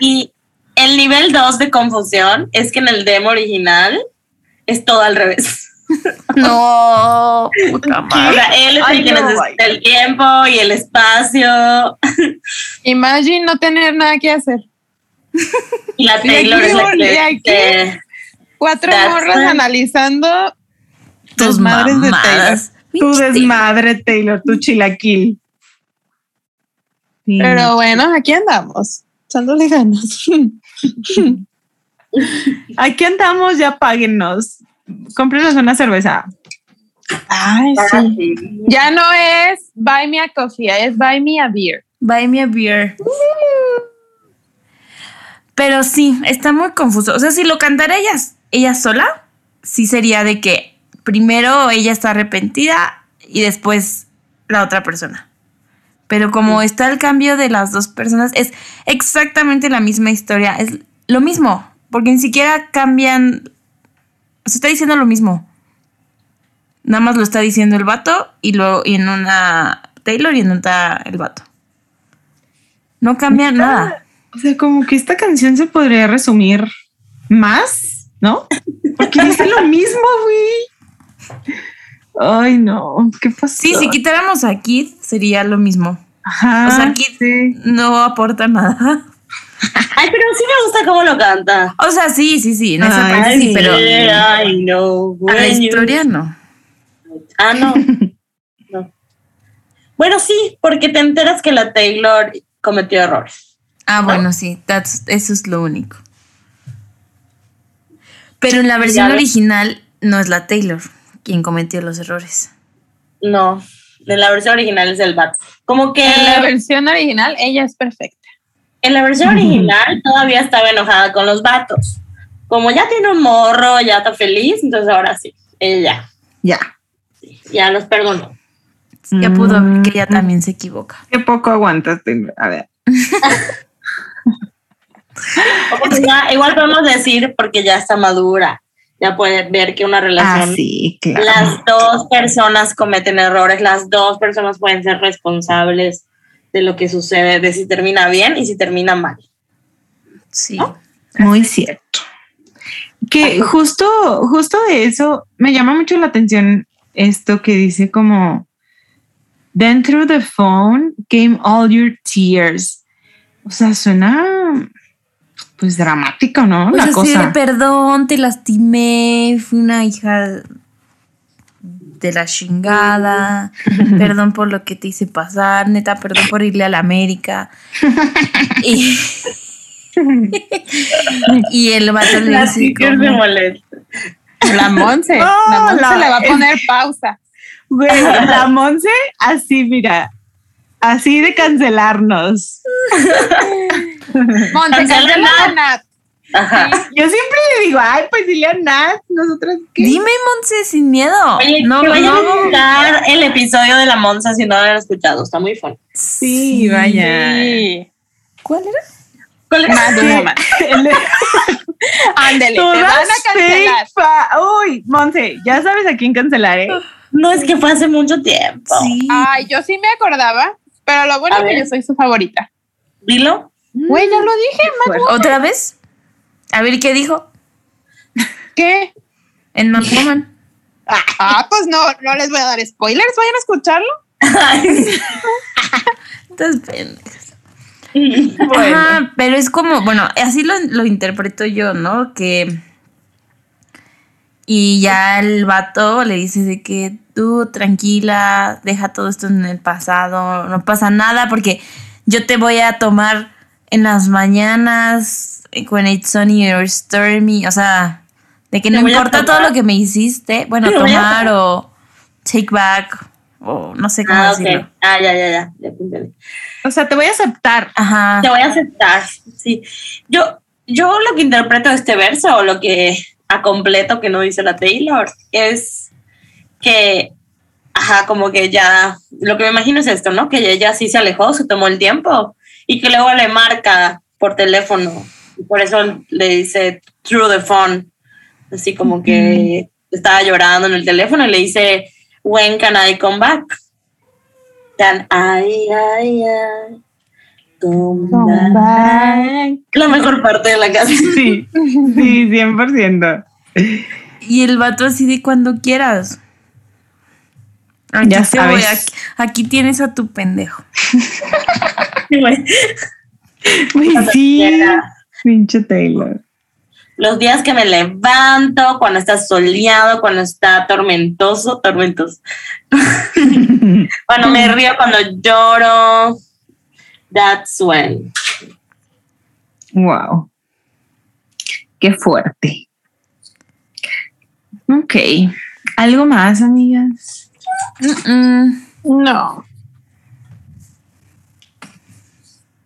Y el nivel 2 de confusión es que en el demo original es todo al revés. No, puta O madre. sea, él es Ay, el que no, necesita el tiempo y el espacio. Imagine no tener nada que hacer. Y la Y Taylor aquí es la que Cuatro morras right. analizando Tus madres de mamadas. Tu desmadre, Taylor, tu chilaquil. Sí. Pero bueno, aquí andamos, echándole ganas. Aquí andamos, ya páguennos. Cómprenos una cerveza. Ay, Ah, sí. sí. Ya no es buy me a coffee, es buy me a beer. Buy me a beer. Pero sí, está muy confuso. O sea, si lo cantara ella, ella sola, sí sería de que primero ella está arrepentida y después la otra persona. Pero como está el cambio de las dos personas, es exactamente la misma historia. Es lo mismo, porque ni siquiera cambian. Se está diciendo lo mismo. Nada más lo está diciendo el vato y luego y en una Taylor y en otra el vato. No cambia nada. O sea, como que esta canción se podría resumir más, ¿no? Porque dice lo mismo, güey. Ay, no, ¿qué pasó? Sí, si quitáramos a Kid sería lo mismo. Ajá, o sea, Kid sí. no aporta nada. Ay, pero sí me gusta cómo lo canta. O sea, sí, sí, sí, en esa Ay, parte sí, pero I know. a la you- historia no. Ah, no. no. Bueno, sí, porque te enteras que la Taylor cometió errores. Ah, bueno, sí, that's- eso es lo único. Pero en la versión original no es la Taylor quien cometió los errores. No, en la versión original es el Bat. Como que En la versión original, ella es perfecta. En la versión original todavía estaba enojada con los vatos. Como ya tiene un morro, ya está feliz, entonces ahora sí, ella Ya. ya los perdonó. Ya pudo ver que Mm. ella también se equivoca. Qué poco aguantas, Taylor. A ver. Ya, igual podemos decir porque ya está madura, ya puede ver que una Ah, relación sí, claro. las dos personas cometen errores, las dos personas pueden ser responsables de lo que sucede, de si termina bien y si termina mal. Sí. Muy cierto. Que justo, justo de eso me llama mucho la atención esto que dice como Then through the phone came all your tears. O sea, suena pues dramático, ¿no? Pues la así de cosa. perdón, te lastimé, fui una hija de la chingada, perdón por lo que te hice pasar, neta, perdón por irle a la América. Y, y el vato le Las dice se como, molestan. La Monse, la Monse la- le va a poner pausa. Güey, la Monse, así, mira, así de cancelarnos. Monse, Cancela Ajá. Yo siempre le digo, ay, pues dile a Nat, nosotras qué. dime Monse sin miedo. Oye, no, que vayan a no, escuchar el episodio de la Monza si no lo han escuchado, está muy fun. Sí, vaya. Sí. ¿Cuál era? ¿Cuál es? Más de Ándele, te van a cancelar. Uy, Monse, ya sabes a quién cancelar, ¿eh? No, es que fue hace mucho tiempo. Sí. Ay, yo sí me acordaba, pero lo bueno A es que yo soy su favorita. Dilo. Güey, ya lo dije. ¿Otra vez? A ver qué dijo ¿qué? en Mad Woman. Ah, pues no, no les voy a dar spoilers, vayan a escucharlo. Estás pendejas. Bueno. Ajá, pero es como, bueno, así lo, lo interpreto yo, ¿no? Que. Y ya el vato le dice de que tú tranquila, deja todo esto en el pasado, no pasa nada porque yo te voy a tomar en las mañanas, when it's sunny or stormy, o sea, de que no importa todo lo que me hiciste, bueno, tomar o take back, o no sé cómo Ah, decirlo. ok. Ah, ya, ya, ya. ya. O sea, te voy a aceptar. Ajá. Te voy a aceptar. Sí. Yo, yo lo que interpreto de este verso, o lo que a completo que no dice la Taylor, es que, ajá, como que ya, lo que me imagino es esto, ¿no? Que ella sí se alejó, se tomó el tiempo y que luego le marca por teléfono. Y por eso le dice through the phone. Así como que estaba llorando en el teléfono y le dice, when can I come back? Then I, I, I come back. La mejor parte de la canción. Sí, sí, 100%. Y el vato así de cuando quieras. Aquí Ya te voy, sabes. aquí, aquí tienes a tu pendejo. Güey, sí, pinche Taylor. los días que me levanto, cuando está soleado, cuando está tormentoso, tormentoso. cuando me río, cuando lloro. That's when. Wow. Qué fuerte. Ok. ¿Algo más, amigas? Mm-mm. No.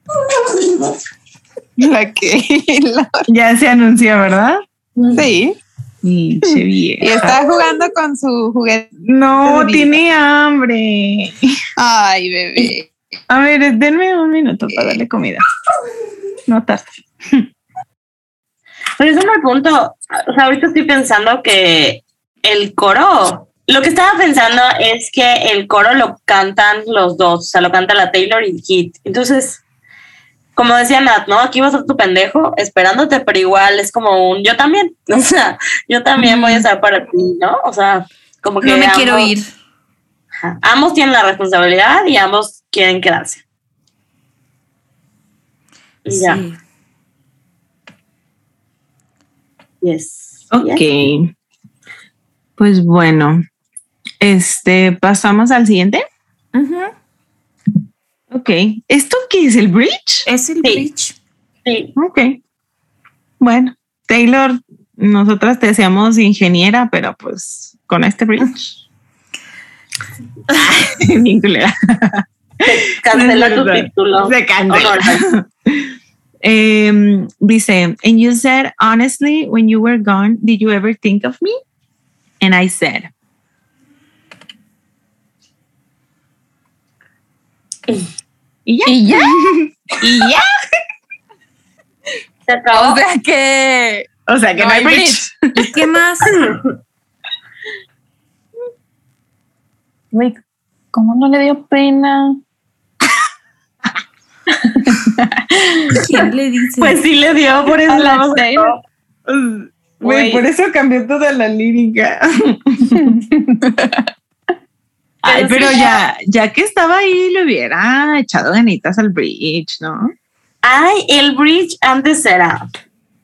La que. la- Ya se anunció, ¿verdad? sí. Y está jugando con su juguete. No, tiene hambre. Ay, bebé. A ver, denme un minuto para darle comida. No tarde. Pero es un buen punto. O sea, ahorita estoy pensando que el coro, lo que estaba pensando es que el coro lo cantan los dos, o sea, lo canta la Taylor y Kit. Entonces, como decía Nat, ¿no? Aquí vas a estar tu pendejo esperándote, pero igual es como un yo también. O sea, yo también voy a estar para ti, ¿no? O sea, como que No me ambos- quiero ir. Ajá. Ambos tienen la responsabilidad y ambos quieren quedarse. Y Ya. Yes. Ok. Yes. Pues bueno. Este, pasamos al siguiente. Ujú. Ok. ¿Esto qué es el bridge? Es el Sí. bridge. Sí. Ok. Bueno, Taylor, nosotras te decíamos ingeniera, pero pues con este bridge. Cancela tu título. Se cancela. Em, dice, and you said, honestly, when you were gone, did you ever think of me? And I said, y ya. Y ya. Y ya. Se acabó. O sea que. O sea que no, No hay hay bridge. ¿Y qué más? Güey, ¿cómo no le dio pena? ¿Quién le dice? Pues sí le dio, por eso Güey. por eso cambió toda la lírica. Ay, Pero sí. ya, ya que estaba ahí, le hubiera echado ganitas al bridge, ¿no? Ay, el bridge antes era.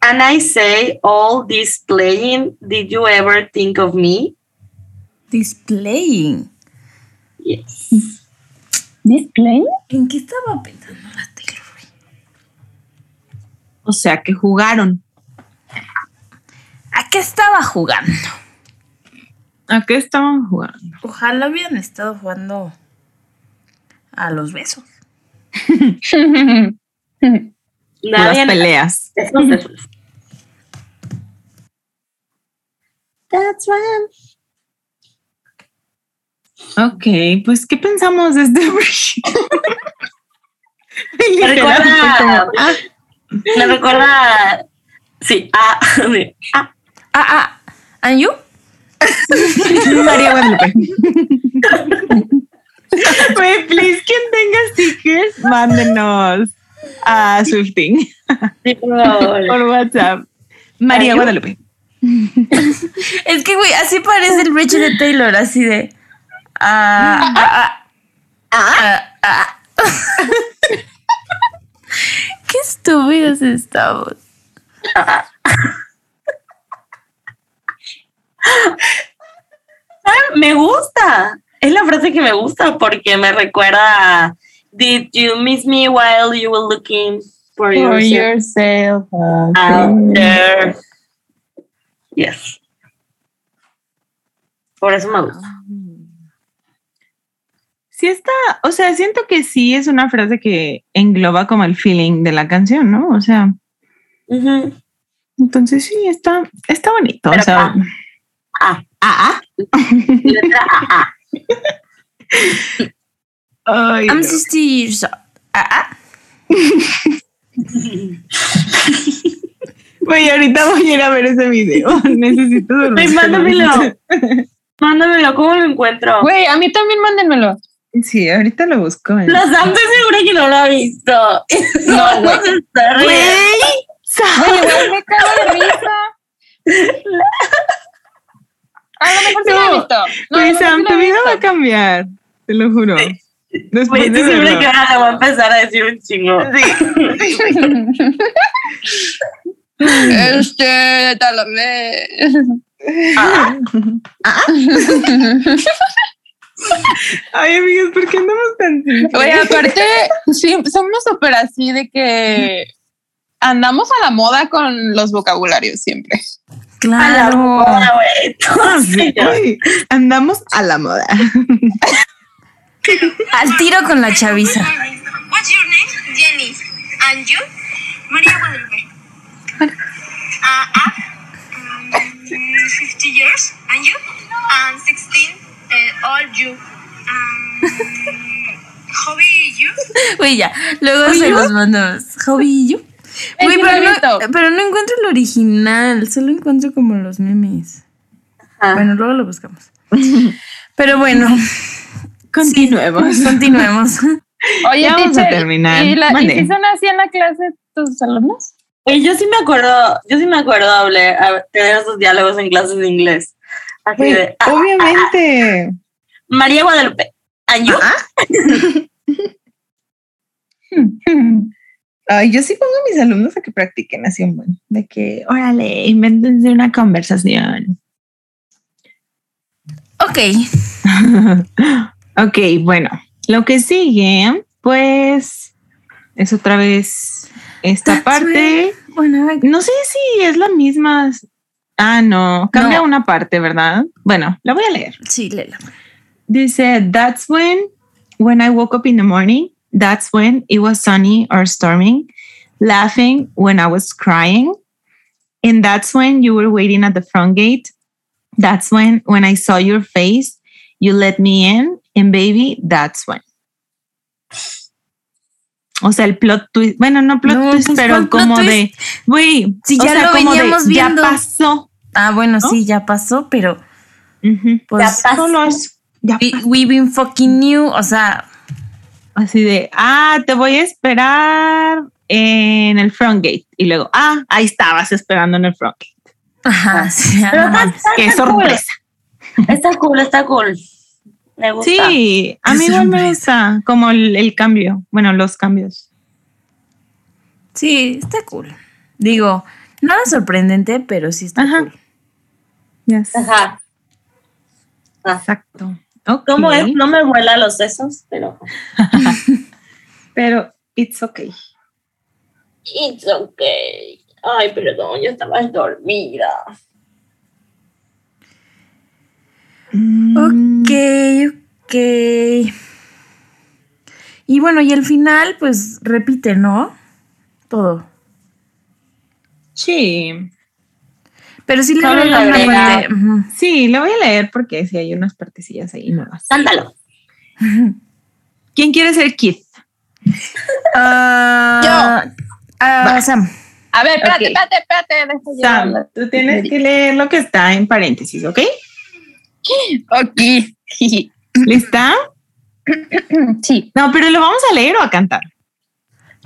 And I say all this playing, did you ever think of me? Displaying. Yes. ¿Display? ¿En qué estaba pensando la Taylor? O sea que jugaron. ¿A qué estaba jugando? ¿A qué estaban jugando? Ojalá hubieran estado jugando a los besos. Nadie peleas. That's when. Ok, pues ¿qué pensamos de este? Me recuerda, como, ah, me recuerda, sí, ah, ah, Ah, ah. ¿And you? María Guadalupe. Güey, please, quien tenga stickers, mándenos a Swifting por WhatsApp. María. Guadalupe. Es que, güey, así parece el bridge de Taylor, así de. Ah, ah, ah, ah, ah. Qué estúpidos estamos. Me gusta. Es la frase que me gusta porque me recuerda a Did you miss me while you were looking for, For yourself yourself. out there? Yes. Por eso me gusta. Sí está, o sea, siento que sí es una frase que engloba como el feeling de la canción, ¿no? O sea, entonces sí, está, está bonito. Pero, o sea, ah. ah, Letra A. ah. Ay, I'm no. 60 years old. Ah, ah. Güey, ahorita voy a ir a ver ese video. Necesito dormir. Ay, mándamelo. Mándamelo, ¿cómo lo encuentro? Güey, a mí también mándenmelo. Sí, ahorita lo busco. ¿eh? Los Sam estoy segura que no lo ha visto. No, güey. se está riendo. Güey, me cago de risa. A lo mejor sí lo he No, visto. No, mejor Sam, sí tu vida va a cambiar. Te lo juro. Después Güey, de estoy segura verlo. que ahora le voy a empezar a decir un chingo. Este, tal vez. Ah, Ay, amigas, ¿por qué andamos tan simples? Oye, aparte, sí, somos súper así de que andamos a la moda con los vocabularios siempre. A la Claro. moda, güey. Todos Sí, ellos. ay, andamos a la moda. Al tiro con la chaviza. What's your name? Jenny. And you? Maria Guadalupe. Uh, I'm um, 50 years. And you? I'm 16. Uh, all you. Um, hobby you? Güey, ya. Luego se los mandamos. Hobby you. Pero no, igualito. pero no encuentro el original. Solo encuentro como los memes. Ajá. Bueno, luego lo buscamos. Pero bueno, Continuemos. continuemos. Oye, Ya vamos a terminar. ¿y, la, ¿y Mande. si son así en la clase tus alumnos? Oye, yo sí me acuerdo, yo sí me acuerdo a- tener esos diálogos en clases de inglés. Así de, ah, Obviamente. María Guadalupe. You? Ay, yo sí pongo a mis alumnos a que practiquen así un buen. De que, órale, invéntense una conversación. Ok. ok, bueno. Lo que sigue, pues, es otra vez esta That's parte. Bueno. No sé si es la misma. Ah, no, cambia No. una parte, ¿verdad? Bueno, la voy a leer. sí, Lela. Dice, that's when, when I woke up in the morning, that's when it was sunny or storming, laughing when I was crying. And that's when you were waiting at the front gate. That's when, when I saw your face, you let me in. And baby, that's when. O sea, el plot twist, bueno, no plot No, twist, pues, pero ¿cuál plot como twist? de, güey, Si o ya sea, lo como de, veníamos ya pasó. Ah, bueno, ¿No? sí, ya pasó, pero Ujú. pues. Ya pasó. Solo es- ya we- we been fucking new. O sea, Así de, ah, te voy a esperar en el front gate. Y luego, ah, ahí estabas esperando en el front gate. ajá, sí, Pero ajá. está, está- Qué está cool. sorpresa. Está cool, está cool. Me gusta. Sí, a mí igual me gusta como el, el cambio, bueno, los cambios. Sí, está cool. Digo, nada sorprendente, pero sí está Ajá. cool. Yes. Ajá. Exacto. Ok. ¿Cómo es? No me vuela los sesos, pero Pero it's okay. it's okay. Ay, perdón, yo estaba dormida. Mm, Ok, ok. Y bueno, y el final, pues repite, ¿no? Todo. Sí. Pero sí le Solo agrega le una agrega- parte. ujú. Sí, lo voy a leer porque sí hay unas partecillas ahí nuevas. Cántalo. ¿Quién quiere ser Keith? Ah, Va. Sam. A ver, espérate, Ok. espérate, espérate. yo Sam, tú tienes que leer lo que está en paréntesis, ¿ok? Ok. ¿Lista? Sí. No, pero lo vamos a leer o a cantar.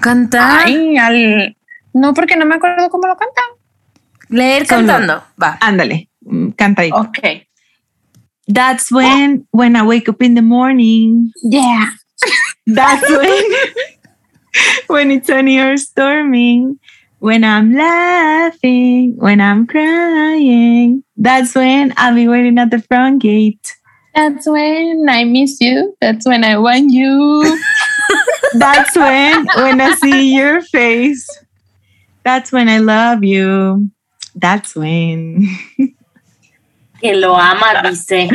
Cantar. Ay, al... No, porque no me acuerdo cómo lo canta. Leer Solo. cantando. Va. Ándale, mm, canta ahí. Ok. That's when when I wake up in the morning. Yeah. That's when when it's sunny or storming. When I'm laughing, when I'm crying. That's when I'll be waiting at the front gate. That's when I miss you. That's when I want you. That's when when I see your face. That's when I love you. That's when. Que lo ama, dice.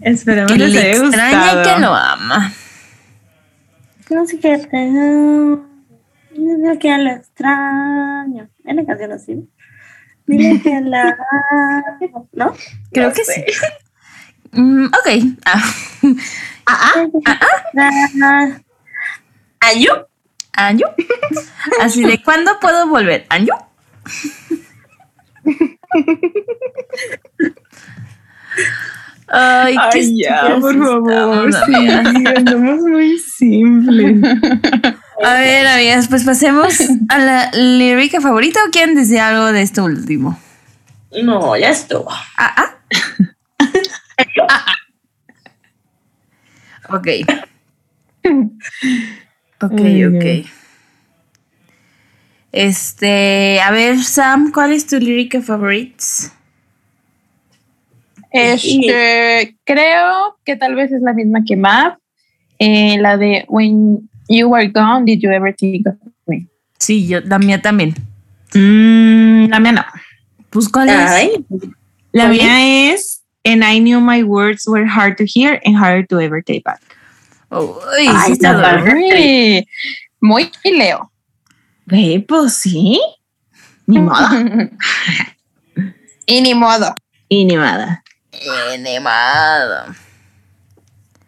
Esperemos Que les le haya extraña y gustado. que lo ama. No sé qué. Dile que lo extraño. Es la canción así. Dile que la amo. ¿No? Creo que sí. Mm, ok. Ah. Ah, ¿Ayu? ¿Anyu? Así de, ¿cuándo puedo volver? ¿Anyu? Ay, qué Ay, ya, estúpidas por favor. Sí, andamos muy simples. A ver, amigas, pues pasemos a la lírica favorita o quieren decir algo de esto último. No, ya estuvo. Ah, ah. Ok. Ok, Ay, ok. Este, a ver, Sam, ¿cuál es tu lírica favorites? Este, creo que tal vez es la misma que Mav. Eh, la de When You Were Gone, Did You Ever Think of Me? Sí, yo, la mía también. Mm, la mía no. Pues, ¿cuál Ay, La mía es And I knew my words were hard to hear and harder to ever take back. es? Uy, Ay, está Muy Leo. Ve, pues sí. Ni modo. y ni modo. y ni nada. Animado.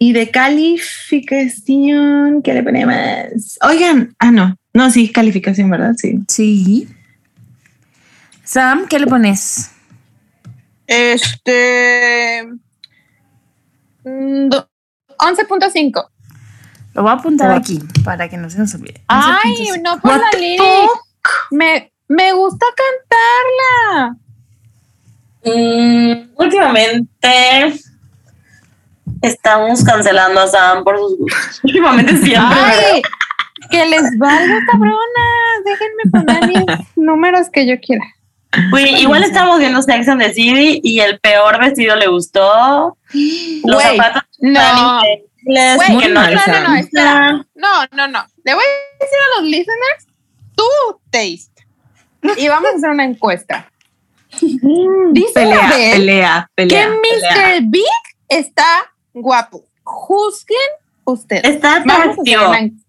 Y de calificación, ¿qué le ponemos? Oigan, ah, no. No, sí, calificación, ¿verdad? Sí. Sí. Sam, ¿qué le pones? Este. mm, do- 11.5. Lo voy a apuntar aquí para que no se nos olvide. Ay, 11.5. no por What la the lyric. Me, me gusta cantarla. mm, últimamente estamos cancelando a Sam por sus gustos. Últimamente siempre. Ay, que les valga, cabronas. Déjenme poner mis números que yo quiera. Güey, igual estamos viendo Sex and the City y el peor vestido le gustó. Los Güey, zapatos No, que no, no no, les no, no, gustan. espera. No, no, no. Le voy a decir a los listeners tu taste. Y vamos a hacer una encuesta. Dice Pelea, Abel pelea, que pelea. pelea. Mr. Big está guapo. Juzguen ustedes. Está atractivo. en-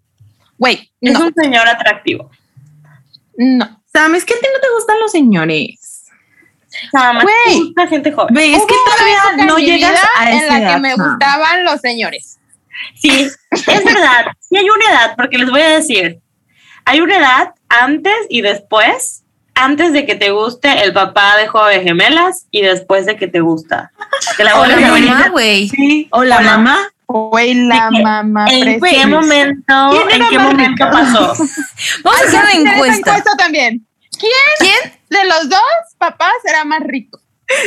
Güey, Es no, un señor atractivo. no. Sam, es que a ti no te gustan los señores. Sam, Güey. gente joven. Ve, es que todavía no en llegas a en esa la que me Sam. gustaban los señores. Sí, es verdad. Sí hay una edad, porque les voy a decir, hay una edad antes y después, antes de que te guste el papá de Juego Gemelas y después de que te gusta. Que la O la mamá, güey. Sí, o la Hola. mamá. Güey, la mamá ¿En qué momento, ¿Quién en qué momento rica? pasó? Vamos a hacer una encuesta. encuesta también. ¿Quién ¿Quién? de los dos papás era más rico?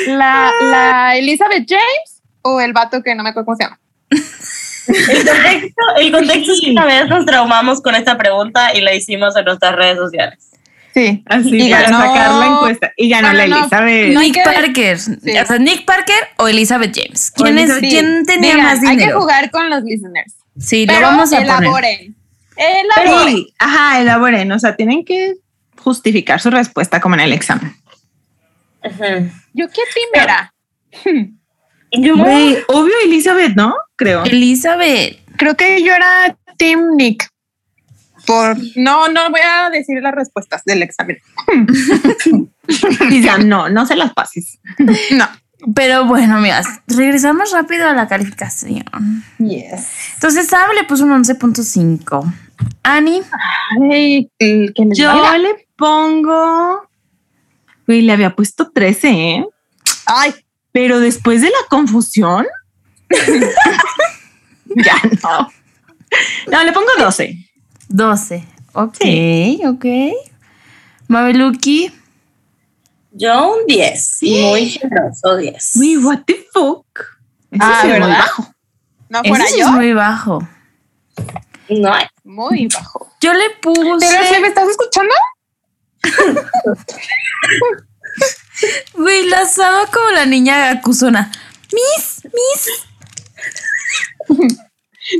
¿La, la Elizabeth James o el vato que no me acuerdo cómo se llama? El contexto, el contexto es que una vez nos traumamos con esta pregunta y la hicimos en nuestras redes sociales. Sí. Así, Y para ganó- sacar la encuesta. Y ganó Bueno, la Elizabeth. no Nick Parker. O sea, Nick Parker o Elizabeth James. ¿Quién, es, ¿quién tenía más Hay que dinero? jugar con los listeners. Sí, Pero lo vamos a poner. elaboren. Elaboren. Sí, ajá, elaboren. O sea, tienen que justificar su respuesta como en el examen. ¿Yo qué team era? Yo, Güey, obvio Elizabeth, ¿no? Creo. Elizabeth. Creo que yo era Team Nick. Por no, no voy a decir las respuestas del examen. Y Sam, no, no se las pases. No. Pero bueno, amigas, regresamos rápido a la calificación. Yes. Entonces, Sam le puso un 11.5. Annie, Ay, que Yo valga. le pongo. Güey, le había puesto 13, ¿eh? Ay, Pero después de la confusión. ya no. No, le pongo 12. 12. Ok, Sí. ok. Mabeluki, yo un 10, muy generoso 10. Güey, what the fuck. Eso Ah, es muy ¿verdad? bajo. no fuera sí yo. es muy bajo. No. Muy bajo. Yo le puse. Pero si me estás escuchando, Güey, la Sama como la niña acusona. Miss, Miss.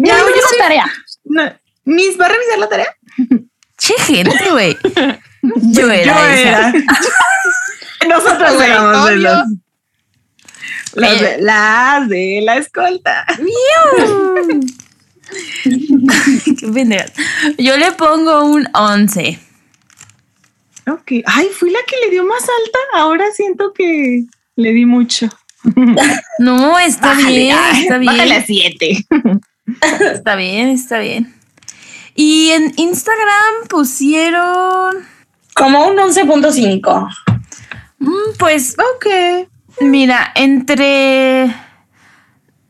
ya voy a la tarea. No, Miss, ¿va a revisar la tarea? Che, gente, güey. Yo era Yo esa. era. Nosotros éramos de los. Las de, las de la escolta. Qué pendejas. Yo le pongo un 11. Ok. Ay, fui la que le dio más alta. Ahora siento que le di mucho. No, está bien, está Bájale a bien. 7. Está bien, está bien. Y en Instagram pusieron. Como un 11.5. mm, Pues, Ok. mira, entre.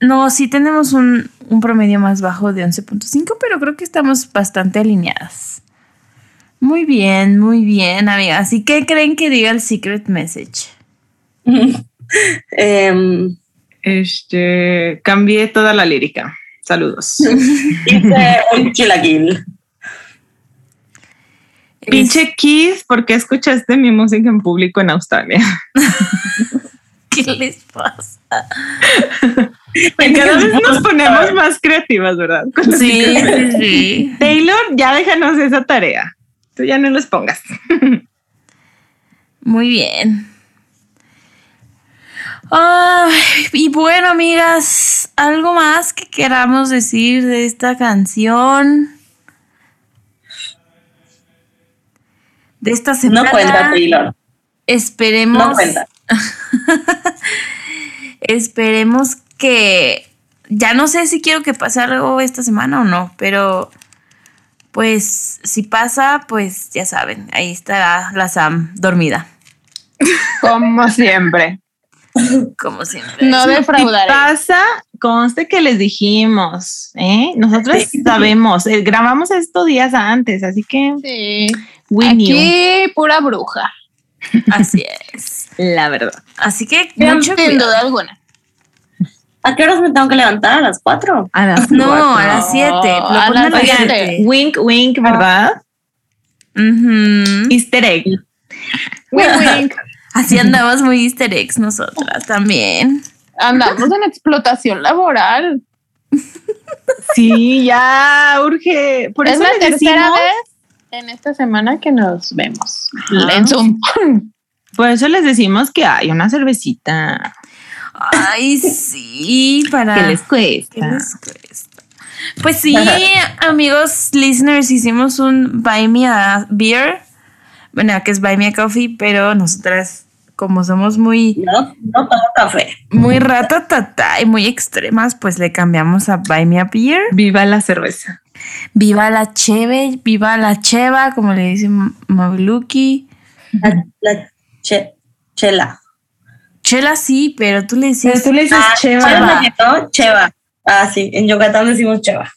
No, sí tenemos un, un promedio más bajo de 11.5, pero creo que estamos bastante alineadas. Muy bien, muy bien, amigas. ¿Y qué creen que diga el secret message? Em, Este, cambié toda la lírica. Saludos. hice un chilaquil. Pinche Keith, ¿por qué escuchaste mi música en público en Australia? ¿Qué les pasa? Cada vez nos ponemos más creativas, ¿verdad? Con Sí, sí, sí. Taylor, ya déjanos esa tarea. Tú ya no los pongas. Muy bien. Y bueno, amigas, ¿algo más que queramos decir de esta canción? De esta semana. No cuenta, Taylor. Esperemos. No cuenta. Esperemos que. Ya no sé si quiero que pase algo esta semana o no, pero. Pues si pasa, pues ya saben, ahí estará la Sam dormida, Como siempre. como siempre. No Si defraudaré. pasa, conste que les dijimos, ¿eh? Nosotros sabemos, eh, grabamos esto días antes, así que Sí. we knew, Aquí pura bruja. Así es. la verdad. Así que Sin mucho sin cuidado. duda alguna. ¿A qué horas me tengo que levantar? ¿A las cuatro? A las No, cuatro. a las 7. Lo a las las siete. 7. Wink, wink, ¿verdad? Ujú. Easter egg. Wink, wink. Así andamos muy easter eggs nosotras también. Andamos en explotación laboral. Sí, ya urge. Por es eso la les tercera decimos, vez en esta semana que nos vemos Ajá. en Zoom. por eso les decimos que hay una cervecita. Ay, sí, para. ¿Qué les cuesta? ¿Qué les cuesta? Pues sí, amigos listeners, hicimos un Buy Me a Beer. Bueno, que es Buy Me a Coffee, pero nosotras, como somos muy, No, no tomo café. muy ratatata y muy extremas, pues le cambiamos a Buy Me a Beer. Viva la cerveza. Viva la cheve, viva la cheva, como le dice Maviluki. La, la che- chela. Chela sí, pero tú le decías. le dices Ah, Cheva. ¿cuál es la que no? Cheva. Ah, sí, en Yucatán decimos cheva.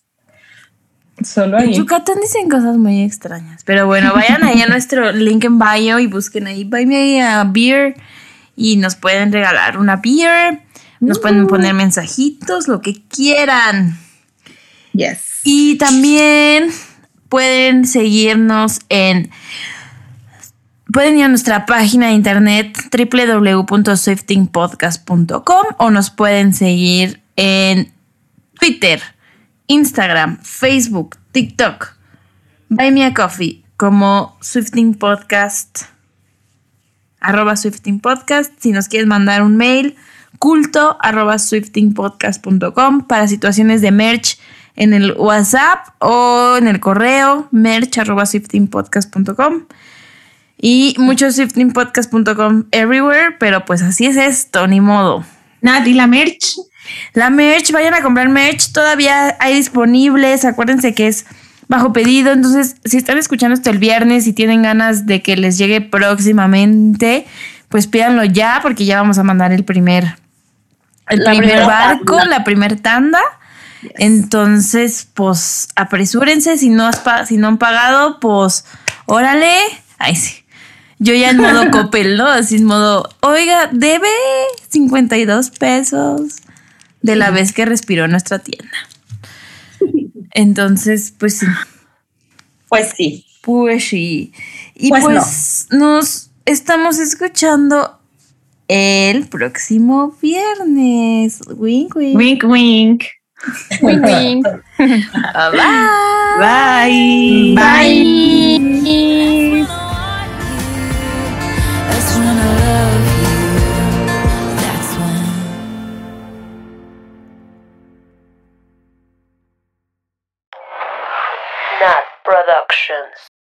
Solo En Yucatán dicen cosas muy extrañas. Pero bueno, vayan ahí a nuestro link en bio y busquen ahí Buy Me a Beer y nos pueden regalar una beer. Nos pueden poner mensajitos, lo que quieran. Yes. Y también pueden seguirnos en. Pueden ir a nuestra página de internet www.swiftingpodcast.com o nos pueden seguir en Twitter, Instagram, Facebook, TikTok, Buy Me a Coffee como Swifting Podcast, arroba Podcast. Si nos quieres mandar un mail, culto arroba swiftingpodcast.com para situaciones de merch en el WhatsApp o en el correo merch arroba swiftingpodcast.com y mucho swiftingpodcast.com everywhere, pero pues así es esto, ni modo. Nat, ¿y la merch? La merch, vayan a comprar merch, todavía hay disponibles, acuérdense que es bajo pedido, entonces si están escuchando esto el viernes y tienen ganas de que les llegue próximamente, pues pídanlo ya porque ya vamos a mandar el primer el La primer barco, tanda. la primer tanda. Entonces, pues apresúrense, si no, has si no han pagado, pues órale. Ay, sí. Yo ya en modo Coppel, ¿no? Así en modo, oiga, debe 52 pesos de la vez que respiró nuestra tienda. Entonces, pues sí, Pues sí. pues sí. Y Pues pues, nos estamos escuchando el próximo viernes. Wink, wink. Wink, wink. Wink, wink. Bye. Bye. Bye.